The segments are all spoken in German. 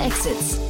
Exits.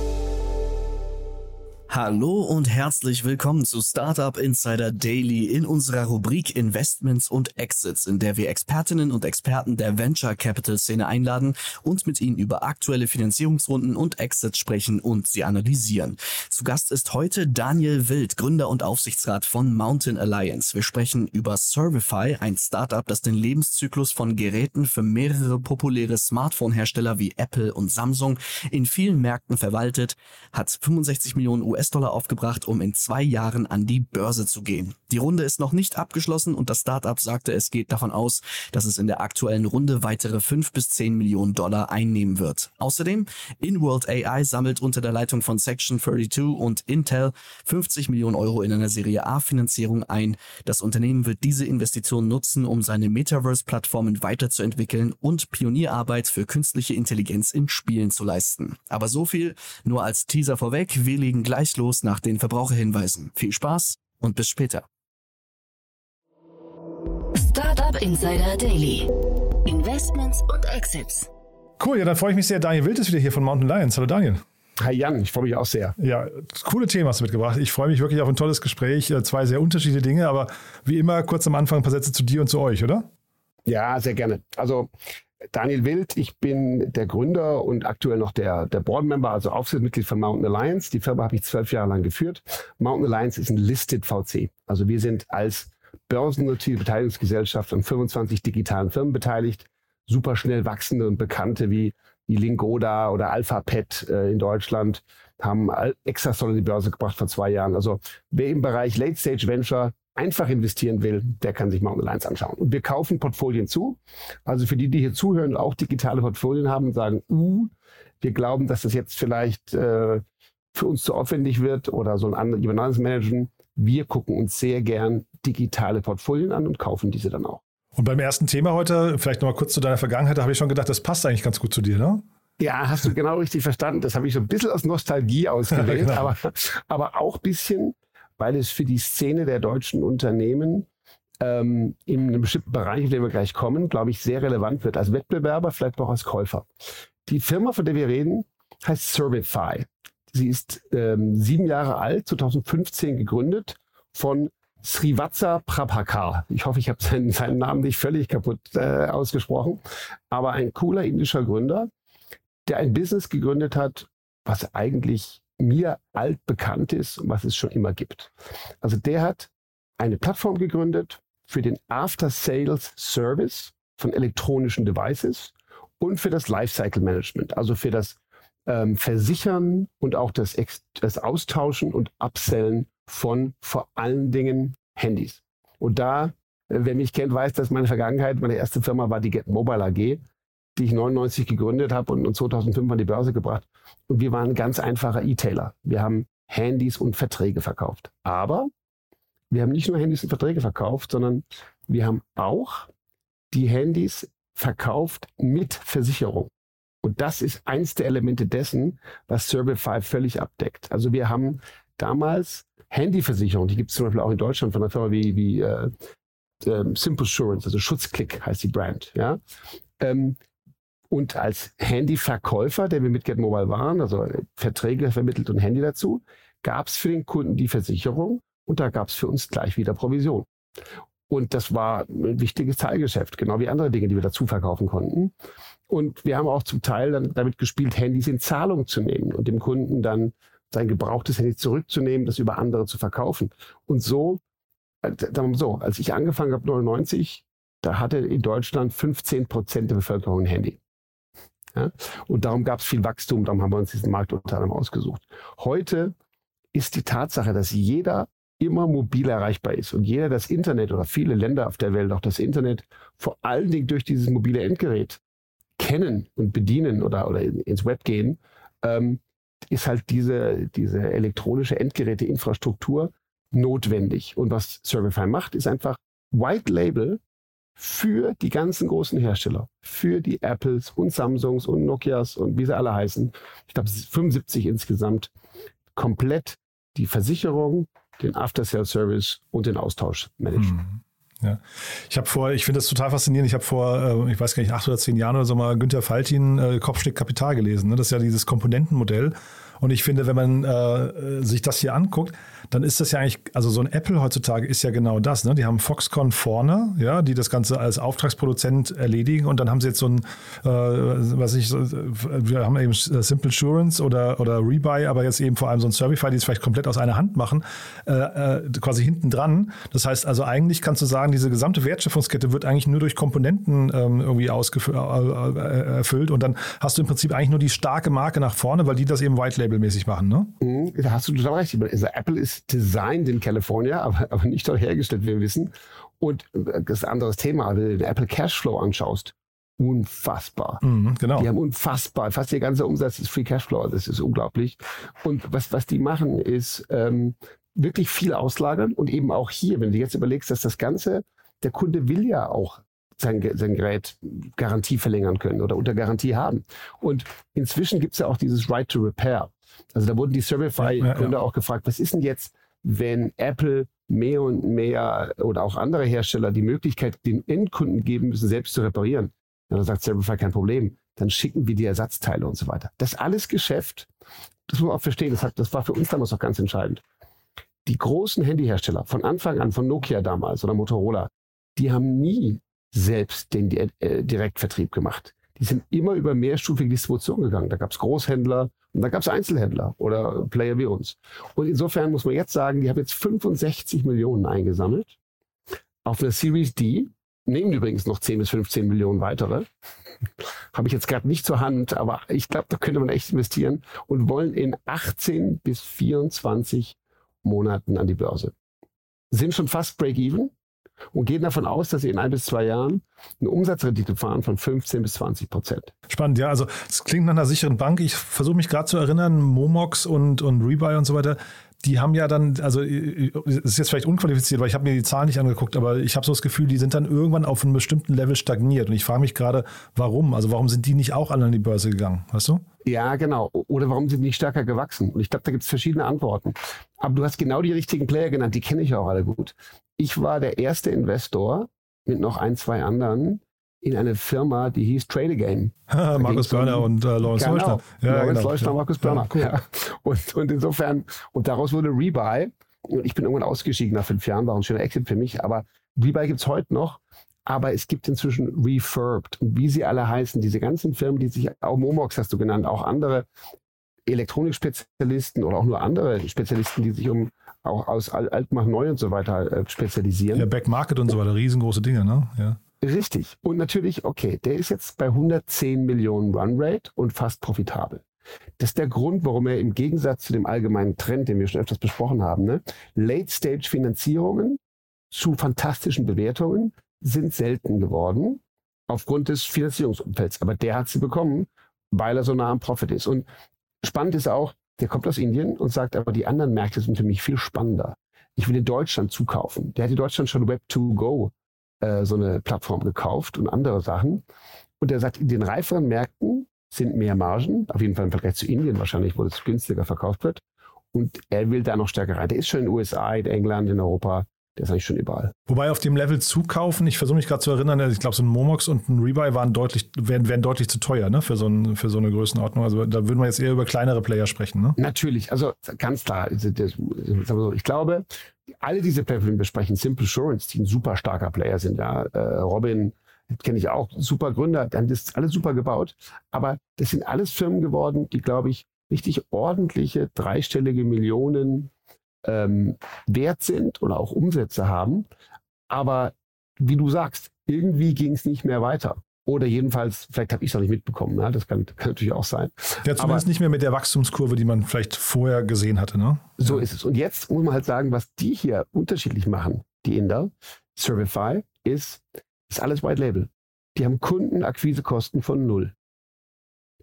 Hallo und herzlich willkommen zu Startup Insider Daily in unserer Rubrik Investments und Exits, in der wir Expertinnen und Experten der Venture Capital Szene einladen und mit ihnen über aktuelle Finanzierungsrunden und Exits sprechen und sie analysieren. Zu Gast ist heute Daniel Wild, Gründer und Aufsichtsrat von Mountain Alliance. Wir sprechen über Servify, ein Startup, das den Lebenszyklus von Geräten für mehrere populäre Smartphone-Hersteller wie Apple und Samsung in vielen Märkten verwaltet, hat 65 Millionen US US-Dollar aufgebracht, um in zwei Jahren an die Börse zu gehen. Die Runde ist noch nicht abgeschlossen und das Startup sagte, es geht davon aus, dass es in der aktuellen Runde weitere 5 bis 10 Millionen Dollar einnehmen wird. Außerdem, InWorld AI sammelt unter der Leitung von Section 32 und Intel 50 Millionen Euro in einer Serie A-Finanzierung ein. Das Unternehmen wird diese Investition nutzen, um seine Metaverse-Plattformen weiterzuentwickeln und Pionierarbeit für künstliche Intelligenz in Spielen zu leisten. Aber so viel nur als Teaser vorweg. Wir legen gleich gleich los nach den Verbraucherhinweisen. Viel Spaß und bis später. Startup Insider Daily. Investments und Exits. Cool, ja, dann freue ich mich sehr. Daniel Wild ist wieder hier von Mountain Lions. Hallo Daniel. Hi Jan, ich freue mich auch sehr. Ja, coole Themen hast du mitgebracht. Ich freue mich wirklich auf ein tolles Gespräch. Äh, zwei sehr unterschiedliche Dinge, aber wie immer kurz am Anfang ein paar Sätze zu dir und zu euch, oder? Ja, sehr gerne. Also Daniel Wild, ich bin der Gründer und aktuell noch der, der Board-Member, also Aufsichtsmitglied von Mountain Alliance. Die Firma habe ich zwölf Jahre lang geführt. Mountain Alliance ist ein Listed VC. Also wir sind als börsennotierte Beteiligungsgesellschaft an 25 digitalen Firmen beteiligt. Super schnell wachsende und bekannte wie die Lingoda oder AlphaPet äh, in Deutschland haben Exasol in die Börse gebracht vor zwei Jahren. Also wer im Bereich Late Stage Venture einfach investieren will, der kann sich Mountain Alliance anschauen. Und wir kaufen Portfolien zu. Also für die, die hier zuhören und auch digitale Portfolien haben und sagen, uh, wir glauben, dass das jetzt vielleicht äh, für uns zu aufwendig wird oder so ein anderes managen. Wir gucken uns sehr gern digitale Portfolien an und kaufen diese dann auch. Und beim ersten Thema heute, vielleicht noch mal kurz zu deiner Vergangenheit, da habe ich schon gedacht, das passt eigentlich ganz gut zu dir, ne? Ja, hast du genau richtig verstanden. Das habe ich so ein bisschen aus Nostalgie ausgewählt, genau. aber, aber auch ein bisschen, weil es für die Szene der deutschen Unternehmen ähm, in einem bestimmten Bereich, in den wir gleich kommen, glaube ich, sehr relevant wird. Als Wettbewerber, vielleicht auch als Käufer. Die Firma, von der wir reden, heißt Servify. Sie ist ähm, sieben Jahre alt, 2015 gegründet von Srivatsa Prabhakar. Ich hoffe, ich habe seinen, seinen Namen nicht völlig kaputt äh, ausgesprochen. Aber ein cooler indischer Gründer, der ein Business gegründet hat, was eigentlich mir altbekannt ist und was es schon immer gibt. Also der hat eine Plattform gegründet für den After-Sales-Service von elektronischen Devices und für das Lifecycle Management, also für das ähm, Versichern und auch das, das Austauschen und Upsellen von vor allen Dingen Handys. Und da, äh, wer mich kennt, weiß, dass meine Vergangenheit, meine erste Firma war die Get Mobile AG die ich 99 gegründet habe und 2005 an die Börse gebracht. Und wir waren ein ganz einfacher E-Tailer. Wir haben Handys und Verträge verkauft. Aber wir haben nicht nur Handys und Verträge verkauft, sondern wir haben auch die Handys verkauft mit Versicherung. Und das ist eins der Elemente dessen, was Servify völlig abdeckt. Also wir haben damals Handyversicherung, die gibt es zum Beispiel auch in Deutschland von einer Firma wie, wie äh, äh, Simple Assurance, also Schutzklick heißt die Brand. Ja? Ähm, und als Handyverkäufer, der wir mit Get Mobile waren, also Verträge vermittelt und Handy dazu, gab es für den Kunden die Versicherung und da gab es für uns gleich wieder Provision. Und das war ein wichtiges Teilgeschäft, genau wie andere Dinge, die wir dazu verkaufen konnten. Und wir haben auch zum Teil dann damit gespielt, Handys in Zahlung zu nehmen und dem Kunden dann sein gebrauchtes Handy zurückzunehmen, das über andere zu verkaufen. Und so, äh, so, als ich angefangen habe, 99, da hatte in Deutschland 15 Prozent der Bevölkerung ein Handy. Ja? Und darum gab es viel Wachstum, darum haben wir uns diesen Markt unter anderem ausgesucht. Heute ist die Tatsache, dass jeder immer mobil erreichbar ist und jeder das Internet oder viele Länder auf der Welt auch das Internet vor allen Dingen durch dieses mobile Endgerät kennen und bedienen oder, oder ins Web gehen, ähm, ist halt diese, diese elektronische Endgeräteinfrastruktur notwendig. Und was Servify macht, ist einfach White Label für die ganzen großen Hersteller, für die Apples und Samsungs und Nokias und wie sie alle heißen, ich glaube 75 insgesamt, komplett die Versicherung, den After-Sale-Service und den Austausch managen. Hm. Ja. Ich habe vor, ich finde das total faszinierend. Ich habe vor, äh, ich weiß gar nicht, acht oder zehn Jahren oder so mal Günther Faltin äh, Kopfstück Kapital gelesen. Ne? Das ist ja dieses Komponentenmodell. Und ich finde, wenn man äh, sich das hier anguckt, dann ist das ja eigentlich, also so ein Apple heutzutage ist ja genau das. Ne? Die haben Foxconn vorne, ja, die das Ganze als Auftragsproduzent erledigen und dann haben sie jetzt so ein, äh, was ich, wir haben eben Simple Assurance oder, oder Rebuy, aber jetzt eben vor allem so ein Servify, die es vielleicht komplett aus einer Hand machen, äh, äh, quasi hinten dran. Das heißt also eigentlich kannst du sagen, diese gesamte Wertschöpfungskette wird eigentlich nur durch Komponenten ähm, irgendwie ausgefüllt äh, äh, erfüllt und dann hast du im Prinzip eigentlich nur die starke Marke nach vorne, weil die das eben White Label mäßig machen, ne? Mhm, da hast du total recht. Also Apple ist designed in California, aber, aber nicht dort hergestellt, wie wir wissen. Und äh, das ist ein anderes Thema. Wenn du den Apple Cashflow anschaust, unfassbar. Mhm, genau. Die haben unfassbar, fast ihr ganzer Umsatz ist Free Cashflow, das ist unglaublich. Und was, was die machen, ist ähm, wirklich viel auslagern und eben auch hier, wenn du jetzt überlegst, dass das Ganze, der Kunde will ja auch sein, sein Gerät Garantie verlängern können oder unter Garantie haben. Und inzwischen gibt es ja auch dieses Right to Repair. Also da wurden die Servify-Gründer ja, ja, auch gefragt, was ist denn jetzt, wenn Apple mehr und mehr oder auch andere Hersteller die Möglichkeit den Endkunden geben müssen, selbst zu reparieren? Ja, dann sagt Servify kein Problem. Dann schicken wir die Ersatzteile und so weiter. Das alles Geschäft, das muss man auch verstehen, das, hat, das war für uns damals auch ganz entscheidend. Die großen Handyhersteller von Anfang an, von Nokia damals oder Motorola, die haben nie selbst den äh, Direktvertrieb gemacht. Die sind immer über mehrstufige Distribution gegangen. Da gab es Großhändler und da gab es Einzelhändler oder Player wie uns. Und insofern muss man jetzt sagen, die haben jetzt 65 Millionen eingesammelt auf einer Series D. Nehmen übrigens noch 10 bis 15 Millionen weitere. Habe ich jetzt gerade nicht zur Hand, aber ich glaube, da könnte man echt investieren und wollen in 18 bis 24 Monaten an die Börse. Sind schon fast Break-Even und gehen davon aus, dass sie in ein bis zwei Jahren eine Umsatzrendite fahren von 15 bis 20 Prozent. Spannend, ja. Also es klingt nach einer sicheren Bank. Ich versuche mich gerade zu erinnern, Momox und, und Rebuy und so weiter, die haben ja dann, also es ist jetzt vielleicht unqualifiziert, weil ich habe mir die Zahlen nicht angeguckt, aber ich habe so das Gefühl, die sind dann irgendwann auf einem bestimmten Level stagniert. Und ich frage mich gerade, warum? Also warum sind die nicht auch alle an die Börse gegangen, weißt du? Ja, genau. Oder warum sind die nicht stärker gewachsen? Und ich glaube, da gibt es verschiedene Antworten. Aber du hast genau die richtigen Player genannt, die kenne ich auch alle gut. Ich war der erste Investor mit noch ein, zwei anderen in eine Firma, die hieß Trade Again. Markus Börner und äh, Lawrence genau. Leuschner. Ja, Lawrence genau. Leuschner, Markus Börner. Ja, cool. ja. Und, und insofern, und daraus wurde Rebuy. Und ich bin irgendwann ausgestiegen nach fünf Jahren, war ein schöner Exit für mich. Aber Rebuy gibt es heute noch. Aber es gibt inzwischen Refurbed. Und wie sie alle heißen, diese ganzen Firmen, die sich, auch Momox hast du genannt, auch andere Elektronikspezialisten oder auch nur andere Spezialisten, die sich um auch aus Alt macht neu und so weiter äh, spezialisieren. Ja, Backmarket und so weiter, riesengroße Dinge, ne? Ja. Richtig. Und natürlich, okay, der ist jetzt bei 110 Millionen Runrate und fast profitabel. Das ist der Grund, warum er im Gegensatz zu dem allgemeinen Trend, den wir schon öfters besprochen haben, ne, Late-Stage-Finanzierungen zu fantastischen Bewertungen sind selten geworden aufgrund des Finanzierungsumfelds. Aber der hat sie bekommen, weil er so nah am Profit ist. Und spannend ist auch, der kommt aus Indien und sagt, aber die anderen Märkte sind für mich viel spannender. Ich will in Deutschland zukaufen. Der hat in Deutschland schon Web2Go äh, so eine Plattform gekauft und andere Sachen. Und er sagt, in den reiferen Märkten sind mehr Margen, auf jeden Fall im Vergleich zu Indien wahrscheinlich, wo es günstiger verkauft wird. Und er will da noch stärker rein. Der ist schon in den USA, in England, in Europa. Der ist eigentlich schon überall. Wobei auf dem Level zukaufen, ich versuche mich gerade zu erinnern, ich glaube, so ein Momox und ein Rebuy waren deutlich, wären, wären deutlich zu teuer ne? für, so ein, für so eine Größenordnung. Also da würden wir jetzt eher über kleinere Player sprechen. Ne? Natürlich, also ganz klar. Ich glaube, alle diese Player, die wir besprechen, Simple Assurance, die ein super starker Player sind, ja, äh, Robin, kenne ich auch, super Gründer, die haben das alles super gebaut. Aber das sind alles Firmen geworden, die, glaube ich, richtig ordentliche, dreistellige Millionen ähm, wert sind oder auch Umsätze haben. Aber wie du sagst, irgendwie ging es nicht mehr weiter. Oder jedenfalls, vielleicht habe ich es noch nicht mitbekommen. Ne? Das kann, kann, natürlich auch sein. Ja, zumindest Aber, nicht mehr mit der Wachstumskurve, die man vielleicht vorher gesehen hatte. Ne? So ja. ist es. Und jetzt muss man halt sagen, was die hier unterschiedlich machen, die Inder, Servify, ist, ist alles White Label. Die haben Kundenakquisekosten von null.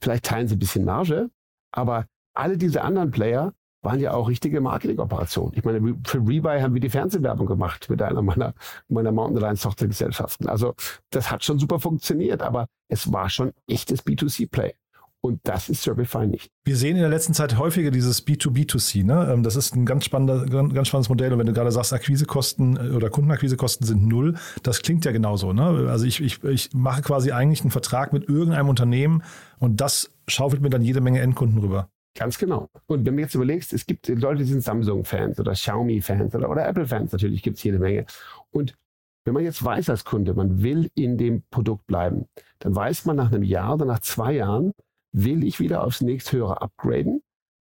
Vielleicht teilen sie ein bisschen Marge, aber alle diese anderen Player waren ja auch richtige Marketingoperationen. Ich meine, für Rebuy haben wir die Fernsehwerbung gemacht mit einer meiner, meiner Mountain Alliance Tochtergesellschaften. Also das hat schon super funktioniert, aber es war schon echtes B2C-Play. Und das ist Shopify nicht. Wir sehen in der letzten Zeit häufiger dieses B2B2C. Ne? Ähm, das ist ein ganz, spannender, ganz spannendes Modell. Und wenn du gerade sagst, Akquisekosten äh, oder Kundenakquisekosten sind null, das klingt ja genauso. Ne? Also ich, ich, ich mache quasi eigentlich einen Vertrag mit irgendeinem Unternehmen und das schaufelt mir dann jede Menge Endkunden rüber. Ganz genau. Und wenn du jetzt überlegst, es gibt Leute, die sind Samsung-Fans oder Xiaomi-Fans oder, oder Apple-Fans, natürlich gibt es jede Menge. Und wenn man jetzt weiß als Kunde, man will in dem Produkt bleiben, dann weiß man nach einem Jahr oder nach zwei Jahren, will ich wieder aufs nächsthöhere upgraden.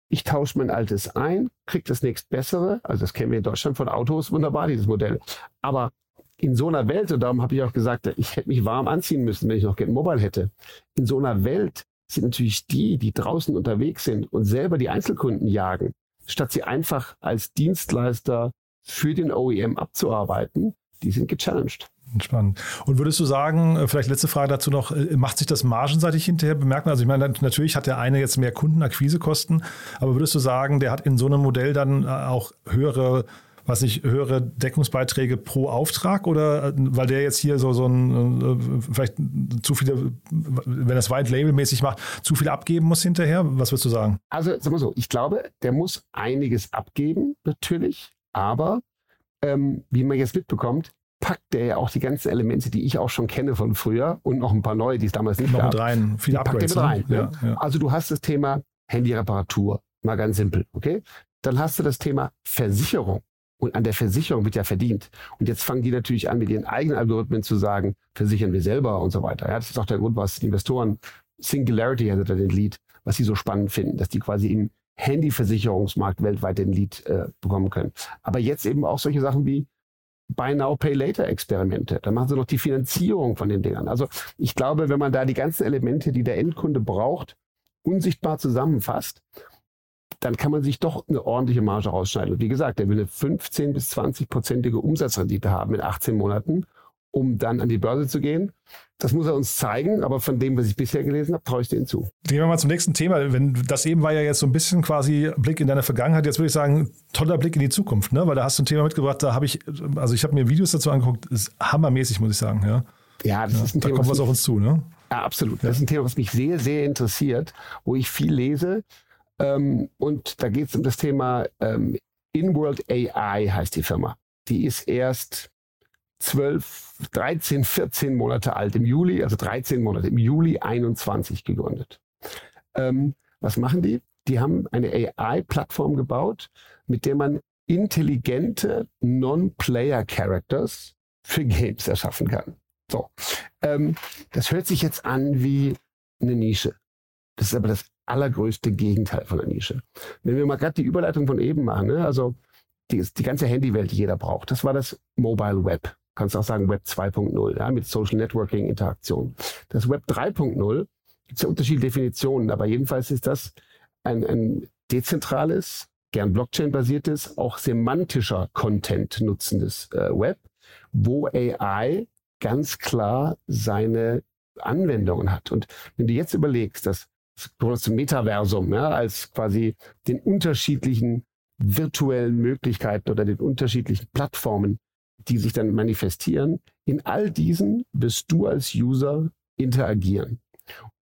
Ich tausche mein altes ein, kriege das nächstbessere. Also das kennen wir in Deutschland von Autos, wunderbar, dieses Modell. Aber in so einer Welt, und darum habe ich auch gesagt, ich hätte mich warm anziehen müssen, wenn ich noch Get Mobile hätte. In so einer Welt sind natürlich die, die draußen unterwegs sind und selber die Einzelkunden jagen, statt sie einfach als Dienstleister für den OEM abzuarbeiten, die sind gechallenged. Spannend. Und würdest du sagen, äh, vielleicht letzte Frage dazu noch, äh, macht sich das margenseitig hinterher bemerkbar? Also ich meine, natürlich hat der eine jetzt mehr Kundenakquisekosten, aber würdest du sagen, der hat in so einem Modell dann äh, auch höhere was ich höhere Deckungsbeiträge pro Auftrag oder weil der jetzt hier so, so ein vielleicht zu viele, wenn das White Label mäßig macht, zu viel abgeben muss hinterher? Was würdest du sagen? Also sag mal so, ich glaube, der muss einiges abgeben, natürlich, aber ähm, wie man jetzt mitbekommt, packt der ja auch die ganzen Elemente, die ich auch schon kenne von früher und noch ein paar neue, die es damals nicht noch gab. Mit rein, viele packt der mit ne? rein. Ja, ne? ja. Also du hast das Thema Handyreparatur, mal ganz simpel, okay? Dann hast du das Thema Versicherung. Und an der Versicherung wird ja verdient. Und jetzt fangen die natürlich an, mit ihren eigenen Algorithmen zu sagen, versichern wir selber und so weiter. Ja, das ist auch der Grund, was Investoren, Singularity hatte da den Lead, was sie so spannend finden, dass die quasi im Handyversicherungsmarkt weltweit den Lead äh, bekommen können. Aber jetzt eben auch solche Sachen wie Buy Now, Pay Later Experimente. Da machen sie noch die Finanzierung von den Dingern. Also ich glaube, wenn man da die ganzen Elemente, die der Endkunde braucht, unsichtbar zusammenfasst, dann kann man sich doch eine ordentliche Marge rausschneiden. Und wie gesagt, der will eine 15 bis 20-prozentige Umsatzrendite haben in 18 Monaten, um dann an die Börse zu gehen. Das muss er uns zeigen, aber von dem, was ich bisher gelesen habe, traue ich denen zu. Gehen wir mal zum nächsten Thema. Wenn, das eben war ja jetzt so ein bisschen quasi Blick in deine Vergangenheit. Jetzt würde ich sagen, toller Blick in die Zukunft, ne? weil da hast du ein Thema mitgebracht, da habe ich, also ich habe mir Videos dazu angeguckt, ist hammermäßig, muss ich sagen. Ja, Ja, das ja, ist ein da Thema. kommt was auf uns zu. Ne? Ja, absolut. Das ist ein Thema, was mich sehr, sehr interessiert, wo ich viel lese. Ähm, und da geht es um das Thema ähm, InWorld AI heißt die Firma. Die ist erst 12, 13, 14 Monate alt im Juli, also 13 Monate, im Juli 21 gegründet. Ähm, was machen die? Die haben eine AI-Plattform gebaut, mit der man intelligente Non-Player-Characters für Games erschaffen kann. So. Ähm, das hört sich jetzt an wie eine Nische. Das ist aber das allergrößte Gegenteil von einer Nische. Wenn wir mal gerade die Überleitung von eben machen, ne? also die, die ganze Handywelt, die jeder braucht, das war das Mobile Web. Kannst auch sagen Web 2.0, ja, mit Social Networking Interaktion. Das Web 3.0 gibt es ja unterschiedliche Definitionen, aber jedenfalls ist das ein, ein dezentrales, gern Blockchain-basiertes, auch semantischer Content nutzendes äh, Web, wo AI ganz klar seine Anwendungen hat. Und wenn du jetzt überlegst, dass das Metaversum ja, als quasi den unterschiedlichen virtuellen Möglichkeiten oder den unterschiedlichen Plattformen, die sich dann manifestieren, in all diesen wirst du als User interagieren.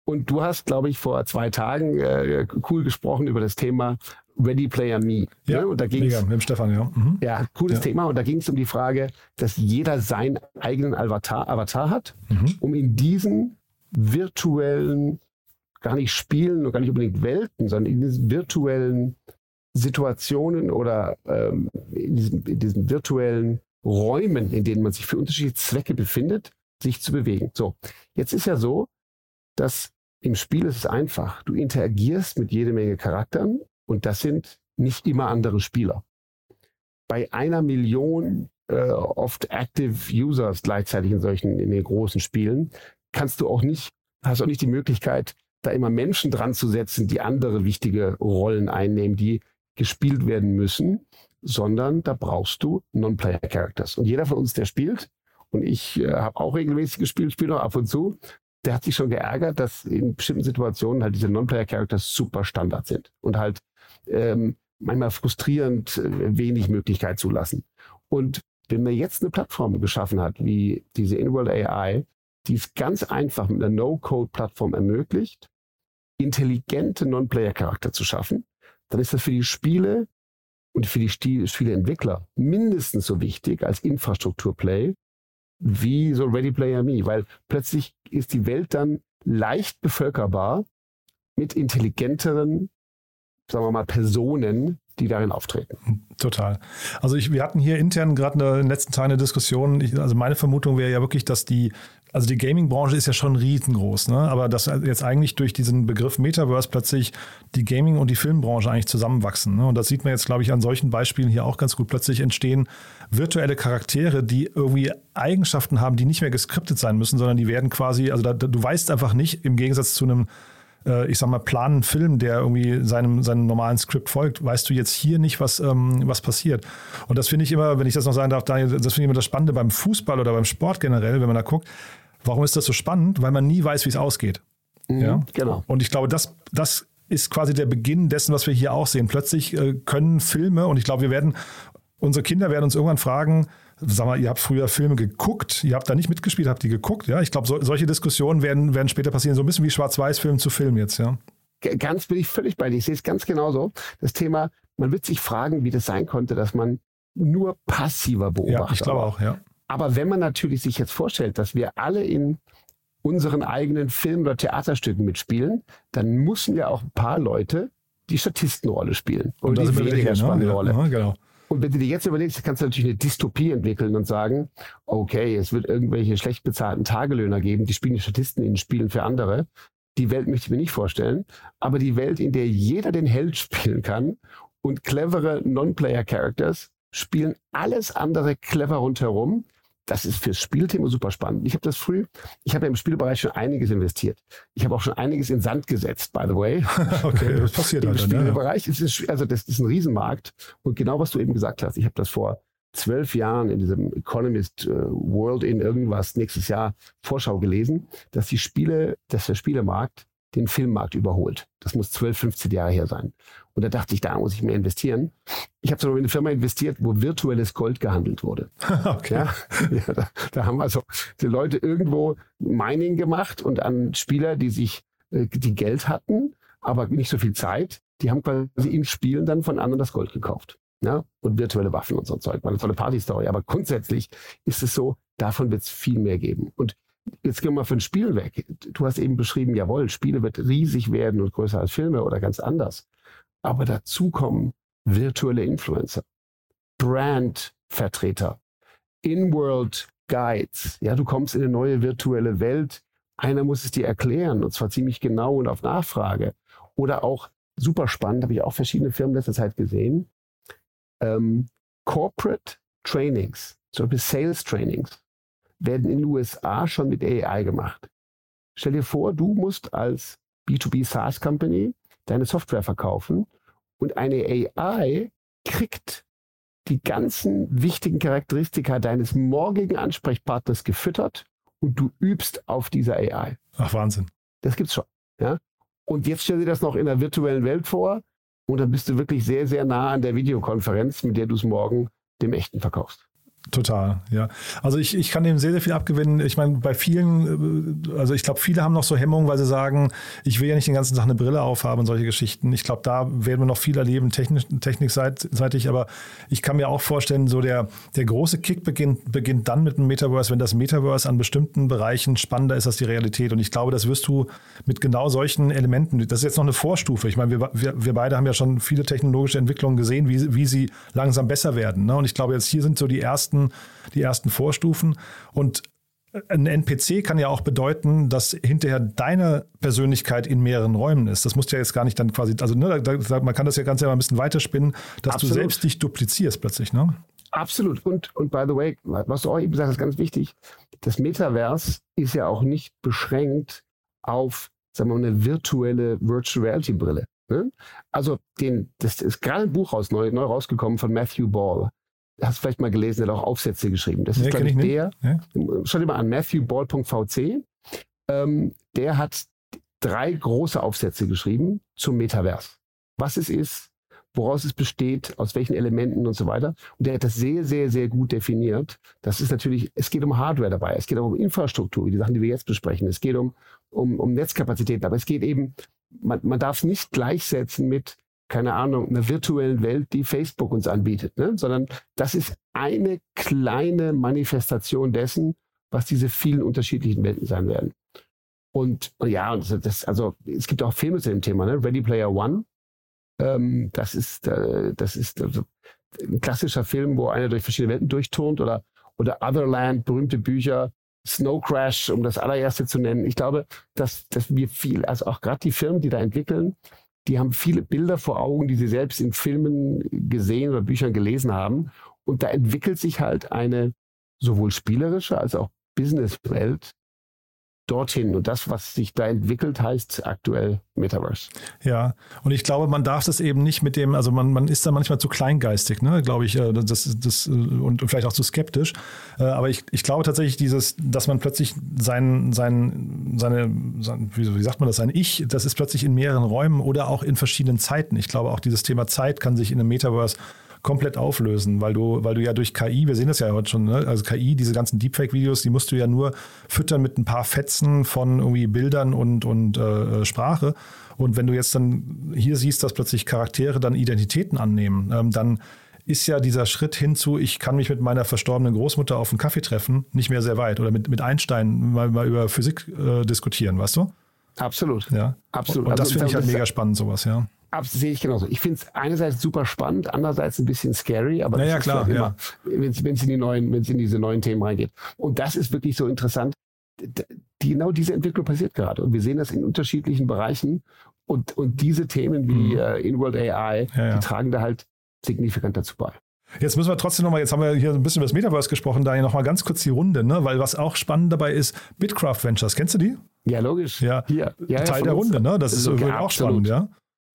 Und du hast, glaube ich, vor zwei Tagen äh, cool gesprochen über das Thema Ready Player Me. Ja, ne? Und da ging mega, mit dem Stefan, ja. Mhm. ja, cooles Ja. Thema. Und da ging es um die Frage, dass jeder seinen eigenen Avatar, Avatar hat, Mhm. um in diesen virtuellen, gar nicht Spielen und gar nicht unbedingt Welten, sondern in diesen virtuellen Situationen oder ähm, in, diesen, in diesen virtuellen Räumen, in denen man sich für unterschiedliche Zwecke befindet, sich zu bewegen. So, jetzt ist ja so, dass im Spiel ist es einfach. Du interagierst mit jede Menge Charakteren und das sind nicht immer andere Spieler. Bei einer Million äh, oft active Users gleichzeitig in solchen, in den großen Spielen, kannst du auch nicht, hast auch nicht die Möglichkeit, da immer Menschen dran zu setzen, die andere wichtige Rollen einnehmen, die gespielt werden müssen, sondern da brauchst du Non-Player-Characters. Und jeder von uns, der spielt, und ich äh, habe auch regelmäßig gespielt, spiele noch ab und zu, der hat sich schon geärgert, dass in bestimmten Situationen halt diese Non-Player-Characters super Standard sind und halt ähm, manchmal frustrierend äh, wenig Möglichkeit zulassen. Und wenn man jetzt eine Plattform geschaffen hat, wie diese InWorld AI, die es ganz einfach mit einer No-Code-Plattform ermöglicht, intelligente Non-Player-Charakter zu schaffen, dann ist das für die Spiele und für die Spieleentwickler mindestens so wichtig als Infrastrukturplay wie so Ready Player Me, weil plötzlich ist die Welt dann leicht bevölkerbar mit intelligenteren, sagen wir mal, Personen, die darin auftreten. Total. Also ich, wir hatten hier intern gerade in den letzten Tagen eine Diskussion. Ich, also meine Vermutung wäre ja wirklich, dass die, also die Gaming-Branche ist ja schon riesengroß, ne? aber dass jetzt eigentlich durch diesen Begriff Metaverse plötzlich die Gaming- und die Filmbranche eigentlich zusammenwachsen. Ne? Und das sieht man jetzt, glaube ich, an solchen Beispielen hier auch ganz gut. Plötzlich entstehen virtuelle Charaktere, die irgendwie Eigenschaften haben, die nicht mehr geskriptet sein müssen, sondern die werden quasi, also da, du weißt einfach nicht, im Gegensatz zu einem ich sag mal, planen Film, der irgendwie seinem, seinem normalen Skript folgt, weißt du jetzt hier nicht, was, ähm, was passiert. Und das finde ich immer, wenn ich das noch sagen darf, Daniel, das finde ich immer das Spannende beim Fußball oder beim Sport generell, wenn man da guckt. Warum ist das so spannend? Weil man nie weiß, wie es ausgeht. Mhm, ja? Genau. Und ich glaube, das, das ist quasi der Beginn dessen, was wir hier auch sehen. Plötzlich äh, können Filme, und ich glaube, wir werden, unsere Kinder werden uns irgendwann fragen, sag mal, ihr habt früher Filme geguckt, ihr habt da nicht mitgespielt, habt die geguckt, ja? Ich glaube, so, solche Diskussionen werden, werden später passieren, so ein bisschen wie Schwarz-Weiß-Film zu Film jetzt, ja? Ganz bin ich völlig bei dir. Ich sehe es ganz genauso. Das Thema, man wird sich fragen, wie das sein konnte, dass man nur passiver beobachtet. Ja, ich glaube auch, ja. Aber wenn man natürlich sich jetzt vorstellt, dass wir alle in unseren eigenen Film- oder Theaterstücken mitspielen, dann müssen ja auch ein paar Leute die Statistenrolle spielen. Und, und die weniger ne? spannende ne? Rolle. Ja, genau. Und wenn du dir jetzt überlegst, kannst du natürlich eine Dystopie entwickeln und sagen, okay, es wird irgendwelche schlecht bezahlten Tagelöhner geben, die spielen die Statisten in Spielen für andere. Die Welt möchte ich mir nicht vorstellen. Aber die Welt, in der jeder den Held spielen kann und clevere Non-Player-Characters spielen alles andere clever rundherum, das ist fürs Spielthema super spannend. Ich habe das früh, ich habe ja im Spielbereich schon einiges investiert. Ich habe auch schon einiges in Sand gesetzt, by the way. okay, das passiert Im halt Spielbereich ja. ist es, also das ist ein Riesenmarkt. Und genau was du eben gesagt hast, ich habe das vor zwölf Jahren in diesem Economist äh, World in irgendwas nächstes Jahr Vorschau gelesen, dass die Spiele, dass der Spielemarkt den Filmmarkt überholt. Das muss 12, 15 Jahre her sein. Und da dachte ich, da muss ich mehr investieren. Ich habe sogar in eine Firma investiert, wo virtuelles Gold gehandelt wurde. okay. Ja, ja da, da, haben also die Leute irgendwo Mining gemacht und an Spieler, die sich, äh, die Geld hatten, aber nicht so viel Zeit, die haben quasi in Spielen dann von anderen das Gold gekauft. Ja, und virtuelle Waffen und so Zeug. War eine tolle Partystory. Aber grundsätzlich ist es so, davon wird es viel mehr geben. Und jetzt gehen wir mal von Spielen weg. Du hast eben beschrieben, jawohl, Spiele wird riesig werden und größer als Filme oder ganz anders. Aber dazu kommen virtuelle Influencer, Brandvertreter, In-World Guides. Ja, du kommst in eine neue virtuelle Welt. Einer muss es dir erklären und zwar ziemlich genau und auf Nachfrage. Oder auch super spannend, habe ich auch verschiedene Firmen letzter Zeit gesehen. Ähm, Corporate Trainings, zum Beispiel Sales Trainings werden in den USA schon mit AI gemacht. Stell dir vor, du musst als B2B SaaS Company deine Software verkaufen und eine AI kriegt die ganzen wichtigen Charakteristika deines morgigen Ansprechpartners gefüttert und du übst auf dieser AI. Ach, Wahnsinn. Das gibt's schon. Ja? Und jetzt stell dir das noch in der virtuellen Welt vor und dann bist du wirklich sehr, sehr nah an der Videokonferenz, mit der du es morgen dem Echten verkaufst. Total, ja. Also ich, ich kann dem sehr, sehr viel abgewinnen. Ich meine, bei vielen, äh, also ich glaube, viele haben noch so Hemmungen, weil sie sagen, ich will ja nicht den ganzen Tag eine Brille aufhaben und solche Geschichten. Ich glaube, da werden wir noch viel erleben, technisch, technikseitig, aber ich kann mir auch vorstellen, so der, der große Kick beginnt, beginnt dann mit dem Metaverse, wenn das Metaverse an bestimmten Bereichen spannender ist als die Realität. Und ich glaube, das wirst du mit genau solchen Elementen, das ist jetzt noch eine Vorstufe. Ich meine, wir, wir, wir beide haben ja schon viele technologische Entwicklungen gesehen, wie, wie sie langsam besser werden. Ne? Und ich glaube, jetzt hier sind so die ersten ersten, die ersten Vorstufen. Und ein NPC kann ja auch bedeuten, dass hinterher deine Persönlichkeit in mehreren Räumen ist. Das musst du ja jetzt gar nicht dann quasi, also ne, da, man kann das ja ganz ja ein bisschen weiterspinnen, dass Absolut. du selbst dich duplizierst plötzlich, ne? Absolut. Und, und by the way, was du auch eben sagst, ist ganz wichtig. Das Metaverse ist ja auch nicht beschränkt auf, sagen wir mal, eine virtuelle Virtual Reality Brille. Ne? Also den, das ist gerade ein Buch raus, neu, neu rausgekommen von Matthew Ball hast du vielleicht mal gelesen, der hat auch Aufsätze geschrieben. Das ist, nee, glaube ich, der, ja. schau dir mal an, matthewball.vc. Ähm, der hat drei große Aufsätze geschrieben zum Metaverse. Was es ist, woraus es besteht, aus welchen Elementen und so weiter. Und der hat das sehr, sehr, sehr gut definiert. Das ist natürlich, es geht um Hardware dabei, es geht auch um Infrastruktur, wie die Sachen, die wir jetzt besprechen. Es geht um, um, um Netzkapazitäten, aber es geht eben man, man darf es nicht gleichsetzen mit, keine Ahnung, einer virtuellen Welt, die Facebook uns anbietet, ne? sondern das ist eine kleine Manifestation dessen, was diese vielen unterschiedlichen Welten sein werden. Und ja, und das, also es gibt auch Filme zu dem Thema, ne? Ready Player One. Ähm, das ist, äh, das ist also ein klassischer Film, wo einer durch verschiedene Welten durchturnt oder, oder Otherland, berühmte Bücher, Snow Crash, um das allererste zu nennen. Ich glaube, dass, dass wir viel, also auch gerade die Firmen, die da entwickeln, die haben viele Bilder vor Augen, die sie selbst in Filmen gesehen oder Büchern gelesen haben. Und da entwickelt sich halt eine sowohl spielerische als auch Businesswelt, dorthin. Und das, was sich da entwickelt, heißt aktuell Metaverse. Ja, und ich glaube, man darf das eben nicht mit dem, also man, man ist da manchmal zu kleingeistig, ne, glaube ich, äh, das, das, äh, und vielleicht auch zu skeptisch. Äh, aber ich, ich glaube tatsächlich, dieses, dass man plötzlich sein, sein, seine, sein, wie sagt man das, sein Ich, das ist plötzlich in mehreren Räumen oder auch in verschiedenen Zeiten. Ich glaube, auch dieses Thema Zeit kann sich in einem Metaverse komplett auflösen, weil du, weil du ja durch KI, wir sehen das ja heute schon, ne? also KI, diese ganzen Deepfake-Videos, die musst du ja nur füttern mit ein paar Fetzen von irgendwie Bildern und, und äh, Sprache. Und wenn du jetzt dann hier siehst, dass plötzlich Charaktere dann Identitäten annehmen, ähm, dann ist ja dieser Schritt hinzu, ich kann mich mit meiner verstorbenen Großmutter auf einen Kaffee treffen, nicht mehr sehr weit. Oder mit, mit Einstein mal, mal über Physik äh, diskutieren, weißt du? Absolut. Ja. Absolut. Und, und das also, finde ich halt mega spannend, sowas, ja sehe ich genauso. Ich finde es einerseits super spannend, andererseits ein bisschen scary, aber naja, klar, ja. wenn es in die neuen, wenn es in diese neuen Themen reingeht. Und das ist wirklich so interessant. Die, genau diese Entwicklung passiert gerade. Und wir sehen das in unterschiedlichen Bereichen. Und, und diese Themen wie mhm. äh, In-World AI, ja, ja. die tragen da halt signifikant dazu bei. Jetzt müssen wir trotzdem nochmal, jetzt haben wir hier ein bisschen über das Metaverse gesprochen, da hier nochmal ganz kurz die Runde, ne? weil was auch spannend dabei ist, Bitcraft Ventures, kennst du die? Ja, logisch. Ja, Hier. ja Teil der Runde, ne? Das ist ja, auch spannend, ja.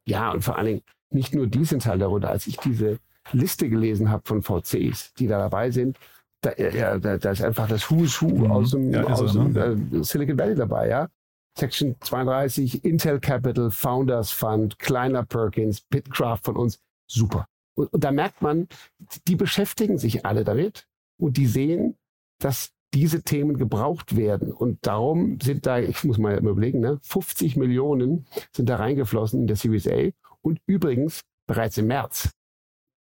Ja, und vor allen Dingen nicht nur die sind Teil darunter. Als ich diese Liste gelesen habe von VCs, die da dabei sind, da, ja, da, da ist einfach das Who's Who mhm. aus dem, ja, aus dem ne? äh, Silicon Valley dabei, ja. Section 32, Intel Capital, Founders Fund, Kleiner Perkins, Bitcraft von uns. Super. Und, und da merkt man, die beschäftigen sich alle damit und die sehen, dass diese Themen gebraucht werden. Und darum sind da, ich muss mal überlegen, ne, 50 Millionen sind da reingeflossen in der Series A. Und übrigens bereits im März.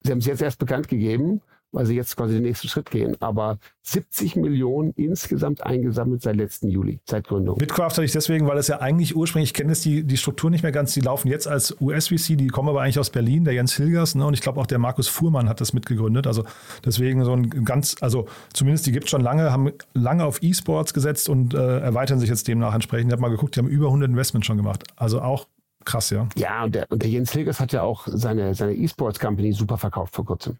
Sie haben es jetzt erst bekannt gegeben, weil sie jetzt quasi den nächsten Schritt gehen. Aber 70 Millionen insgesamt eingesammelt seit letzten Juli, seit Gründung. Bitcraft hatte ich deswegen, weil es ja eigentlich ursprünglich, ich kenne jetzt die, die Struktur nicht mehr ganz, die laufen jetzt als USVC, die kommen aber eigentlich aus Berlin, der Jens Hilgers, ne, und ich glaube auch der Markus Fuhrmann hat das mitgegründet. Also deswegen so ein ganz, also zumindest die gibt es schon lange, haben lange auf E-Sports gesetzt und äh, erweitern sich jetzt demnach entsprechend. Ich habe mal geguckt, die haben über 100 Investments schon gemacht. Also auch Krass, ja. Ja, und der, und der Jens Hilgers hat ja auch seine, seine E-Sports Company super verkauft vor kurzem.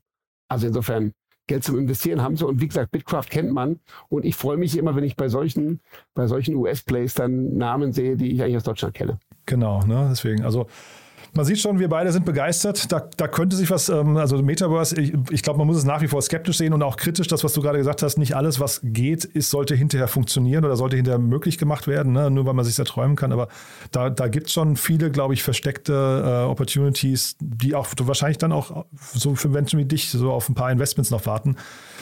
Also insofern, Geld zum Investieren haben sie. Und wie gesagt, Bitcraft kennt man. Und ich freue mich immer, wenn ich bei solchen, bei solchen US-Plays dann Namen sehe, die ich eigentlich aus Deutschland kenne. Genau, ne? Deswegen, also man sieht schon, wir beide sind begeistert. Da, da könnte sich was, ähm, also Metaverse, ich, ich glaube, man muss es nach wie vor skeptisch sehen und auch kritisch, das, was du gerade gesagt hast, nicht alles, was geht, ist, sollte hinterher funktionieren oder sollte hinterher möglich gemacht werden, ne? nur weil man sich erträumen kann. Aber da, da gibt es schon viele, glaube ich, versteckte äh, Opportunities, die auch wahrscheinlich dann auch so für Menschen wie dich so auf ein paar Investments noch warten.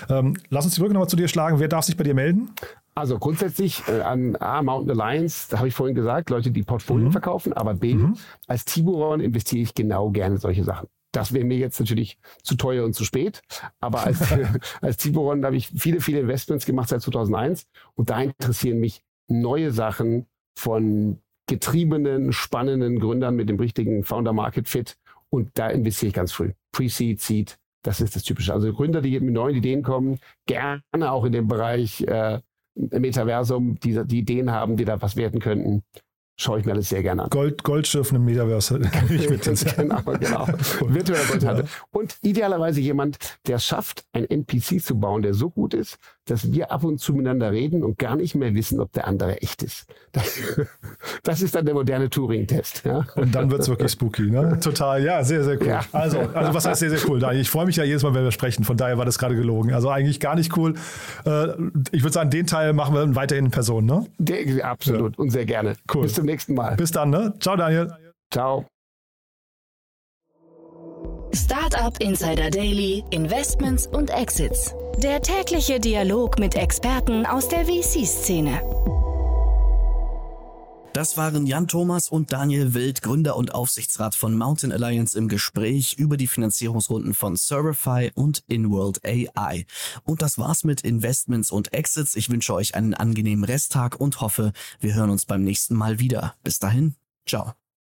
Ähm, lass uns die Brücke nochmal zu dir schlagen. Wer darf sich bei dir melden? Also grundsätzlich äh, an A, Mountain Alliance, da habe ich vorhin gesagt, Leute, die Portfolien mhm. verkaufen, aber B, mhm. als Tiburon investiere ich genau gerne solche Sachen. Das wäre mir jetzt natürlich zu teuer und zu spät. Aber als, als Tiburon habe ich viele, viele Investments gemacht seit 2001 und da interessieren mich neue Sachen von getriebenen, spannenden Gründern mit dem richtigen Founder-Market-Fit und da investiere ich ganz früh. Pre-Seed, Seed, das ist das Typische. Also Gründer, die mit neuen Ideen kommen, gerne auch in dem Bereich äh, Metaversum, die, die Ideen haben, die da was werden könnten, schaue ich mir alles sehr gerne an. Gold, Goldschiff im Metaverse. genau, genau. Virtueller Goldhandel. Ja. Und idealerweise jemand, der schafft, ein NPC zu bauen, der so gut ist, dass wir ab und zu miteinander reden und gar nicht mehr wissen, ob der andere echt ist. Das, das ist dann der moderne Turing-Test. Ja? Und dann wird es wirklich spooky. Ne? Total, ja, sehr, sehr cool. Ja. Also, also, was heißt sehr, sehr cool? Ich freue mich ja jedes Mal, wenn wir sprechen. Von daher war das gerade gelogen. Also eigentlich gar nicht cool. Äh, ich würde sagen, den Teil machen wir weiterhin in Person. Ne? Der, absolut und sehr gerne. Cool. Bis zum nächsten Mal. Bis dann. Ne? Ciao, Daniel. Ciao. Startup Insider Daily, Investments und Exits. Der tägliche Dialog mit Experten aus der VC-Szene. Das waren Jan Thomas und Daniel Wild, Gründer und Aufsichtsrat von Mountain Alliance im Gespräch über die Finanzierungsrunden von Serverify und InWorld AI. Und das war's mit Investments und Exits. Ich wünsche euch einen angenehmen Resttag und hoffe, wir hören uns beim nächsten Mal wieder. Bis dahin, ciao.